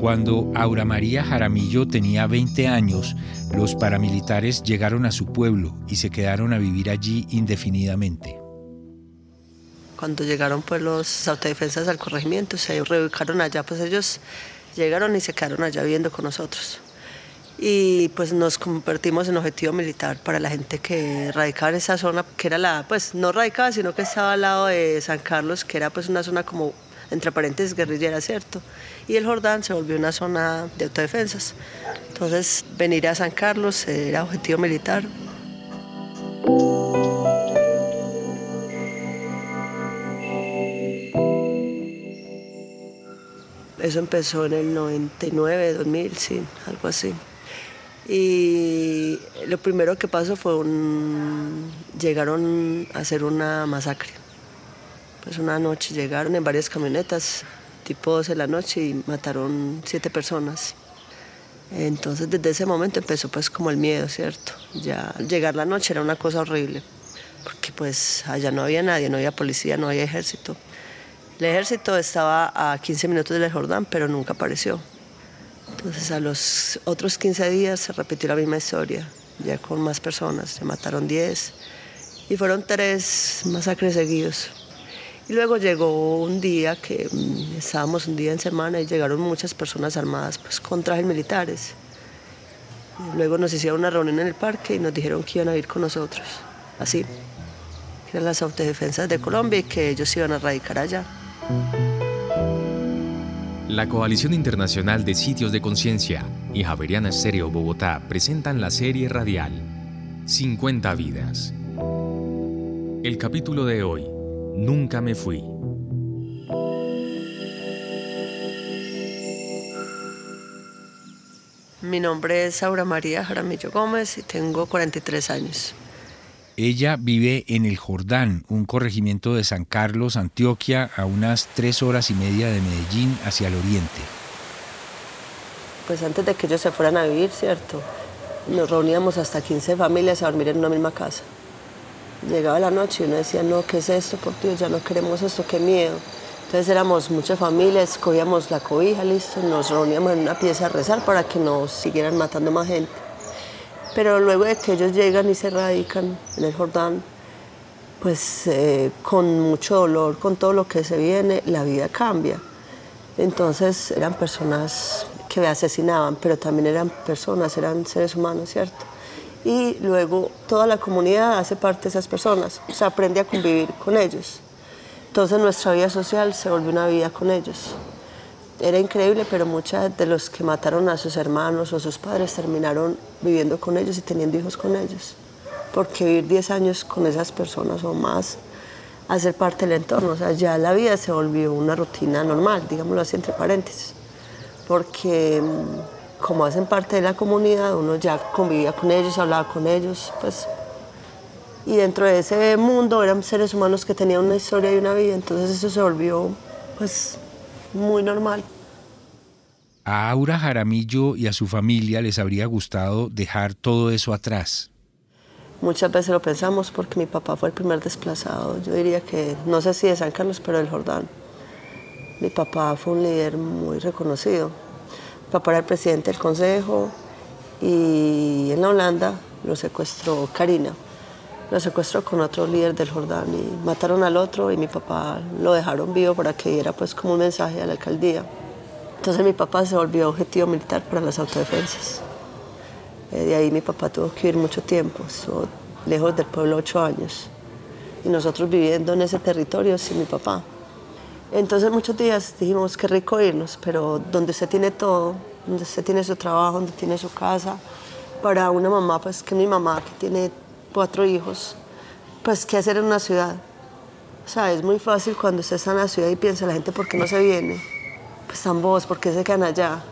Cuando Aura María Jaramillo tenía 20 años, los paramilitares llegaron a su pueblo y se quedaron a vivir allí indefinidamente. Cuando llegaron pues los autodefensas al corregimiento, se reubicaron allá, pues ellos llegaron y se quedaron allá viviendo con nosotros. Y pues nos convertimos en objetivo militar para la gente que radicaba en esa zona, que era la, pues no radicaba, sino que estaba al lado de San Carlos, que era pues una zona como entre paréntesis guerrillera, ¿cierto? Y el Jordán se volvió una zona de autodefensas. Entonces, venir a San Carlos era objetivo militar. Eso empezó en el 99, 2000, sí, algo así. Y lo primero que pasó fue un... llegaron a hacer una masacre pues una noche llegaron en varias camionetas, tipo 12 de la noche, y mataron siete personas. Entonces desde ese momento empezó pues como el miedo, ¿cierto? Ya llegar la noche era una cosa horrible, porque pues allá no había nadie, no había policía, no había ejército. El ejército estaba a 15 minutos del Jordán, pero nunca apareció. Entonces a los otros 15 días se repitió la misma historia, ya con más personas, se mataron 10 y fueron tres masacres seguidos. Y luego llegó un día que mm, estábamos un día en semana y llegaron muchas personas armadas pues, con trajes militares. luego nos hicieron una reunión en el parque y nos dijeron que iban a ir con nosotros, así. Que eran las autodefensas de Colombia y que ellos iban a radicar allá. La Coalición Internacional de Sitios de Conciencia y Javeriana Estéreo Bogotá presentan la serie radial 50 vidas. El capítulo de hoy Nunca me fui. Mi nombre es Aura María Jaramillo Gómez y tengo 43 años. Ella vive en el Jordán, un corregimiento de San Carlos, Antioquia, a unas tres horas y media de Medellín hacia el oriente. Pues antes de que ellos se fueran a vivir, ¿cierto? Nos reuníamos hasta 15 familias a dormir en una misma casa. Llegaba la noche y uno decía, no, ¿qué es esto? Por Dios, ya no queremos esto, qué miedo. Entonces éramos muchas familias, cogíamos la cobija, listo, nos reuníamos en una pieza a rezar para que nos siguieran matando más gente. Pero luego de que ellos llegan y se radican en el Jordán, pues eh, con mucho dolor, con todo lo que se viene, la vida cambia. Entonces eran personas que asesinaban, pero también eran personas, eran seres humanos, ¿cierto? y luego toda la comunidad hace parte de esas personas, o sea, aprende a convivir con ellos. Entonces nuestra vida social se volvió una vida con ellos. Era increíble, pero muchos de los que mataron a sus hermanos o sus padres terminaron viviendo con ellos y teniendo hijos con ellos. Porque vivir 10 años con esas personas o más, hacer parte del entorno, o sea, ya la vida se volvió una rutina normal, digámoslo así entre paréntesis. Porque como hacen parte de la comunidad, uno ya convivía con ellos, hablaba con ellos, pues. Y dentro de ese mundo eran seres humanos que tenían una historia y una vida, entonces eso se volvió, pues, muy normal. A Aura Jaramillo y a su familia les habría gustado dejar todo eso atrás. Muchas veces lo pensamos porque mi papá fue el primer desplazado, yo diría que, no sé si de San Carlos, pero del Jordán. Mi papá fue un líder muy reconocido, papá era el presidente del consejo y en la Holanda lo secuestró Karina. Lo secuestró con otro líder del Jordán y mataron al otro y mi papá lo dejaron vivo para que diera pues como un mensaje a la alcaldía. Entonces mi papá se volvió objetivo militar para las autodefensas. Eh, de ahí mi papá tuvo que ir mucho tiempo, estuvo lejos del pueblo ocho años. Y nosotros viviendo en ese territorio sin mi papá. Entonces muchos días dijimos que rico irnos, pero donde se tiene todo, donde se tiene su trabajo, donde tiene su casa, para una mamá, pues que mi mamá que tiene cuatro hijos, pues qué hacer en una ciudad. O sea, es muy fácil cuando usted está en la ciudad y piensa la gente por qué no se viene, pues están vos, por qué se quedan allá.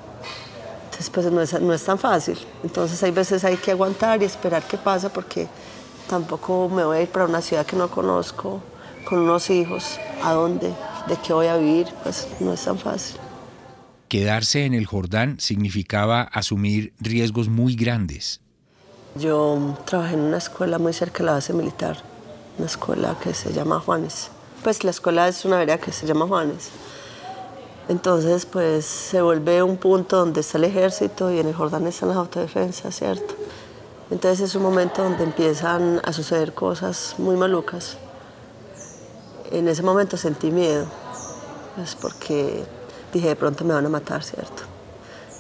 Entonces pues no es, no es tan fácil. Entonces hay veces hay que aguantar y esperar qué pasa porque tampoco me voy a ir para una ciudad que no conozco, con unos hijos, ¿a dónde? de qué voy a vivir, pues no es tan fácil. Quedarse en el Jordán significaba asumir riesgos muy grandes. Yo trabajé en una escuela muy cerca de la base militar, una escuela que se llama Juanes. Pues la escuela es una vereda que se llama Juanes. Entonces, pues se vuelve un punto donde está el ejército y en el Jordán están las autodefensas, ¿cierto? Entonces es un momento donde empiezan a suceder cosas muy malucas. En ese momento sentí miedo, pues porque dije, de pronto me van a matar, ¿cierto?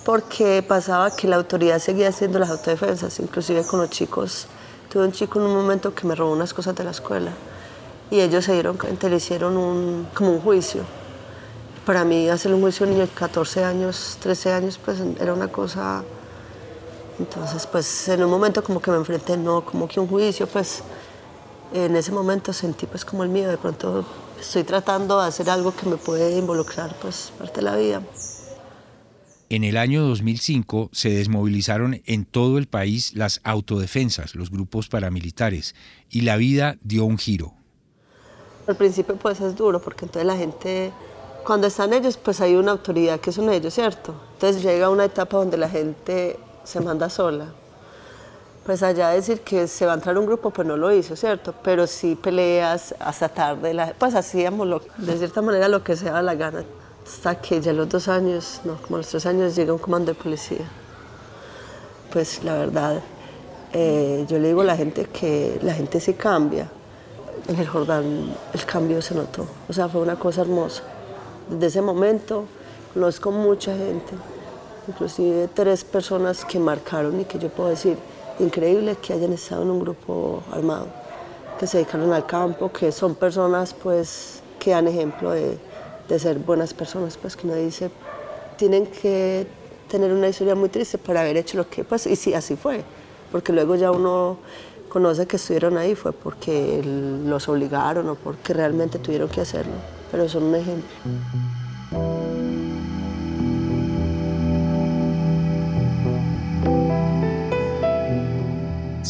Porque pasaba que la autoridad seguía haciendo las autodefensas, inclusive con los chicos. Tuve un chico en un momento que me robó unas cosas de la escuela y ellos se dieron cuenta, le hicieron un, como un juicio. Para mí hacer un juicio a un niño de 14 años, 13 años, pues era una cosa entonces, pues en un momento como que me enfrenté, no como que un juicio, pues en ese momento sentí pues como el miedo, de pronto estoy tratando de hacer algo que me puede involucrar pues parte de la vida. En el año 2005 se desmovilizaron en todo el país las autodefensas, los grupos paramilitares, y la vida dio un giro. Al principio pues es duro porque entonces la gente, cuando están ellos pues hay una autoridad que son ellos, ¿cierto? Entonces llega una etapa donde la gente se manda sola. Pues allá decir que se va a entrar un grupo, pues no lo hizo, ¿cierto? Pero sí peleas hasta tarde, pues hacíamos lo, de cierta manera lo que se daba la gana. Hasta que ya los dos años, no, como los tres años, llega un comando de policía. Pues la verdad, eh, yo le digo a la gente que la gente sí cambia. En el Jordán el cambio se notó, o sea, fue una cosa hermosa. Desde ese momento conozco mucha gente, inclusive tres personas que marcaron y que yo puedo decir, increíble que hayan estado en un grupo armado, que se dedicaron al campo, que son personas pues que dan ejemplo de, de ser buenas personas, pues que uno dice, tienen que tener una historia muy triste para haber hecho lo que, pues, y sí, así fue, porque luego ya uno conoce que estuvieron ahí fue porque los obligaron o porque realmente tuvieron que hacerlo, pero son un ejemplo.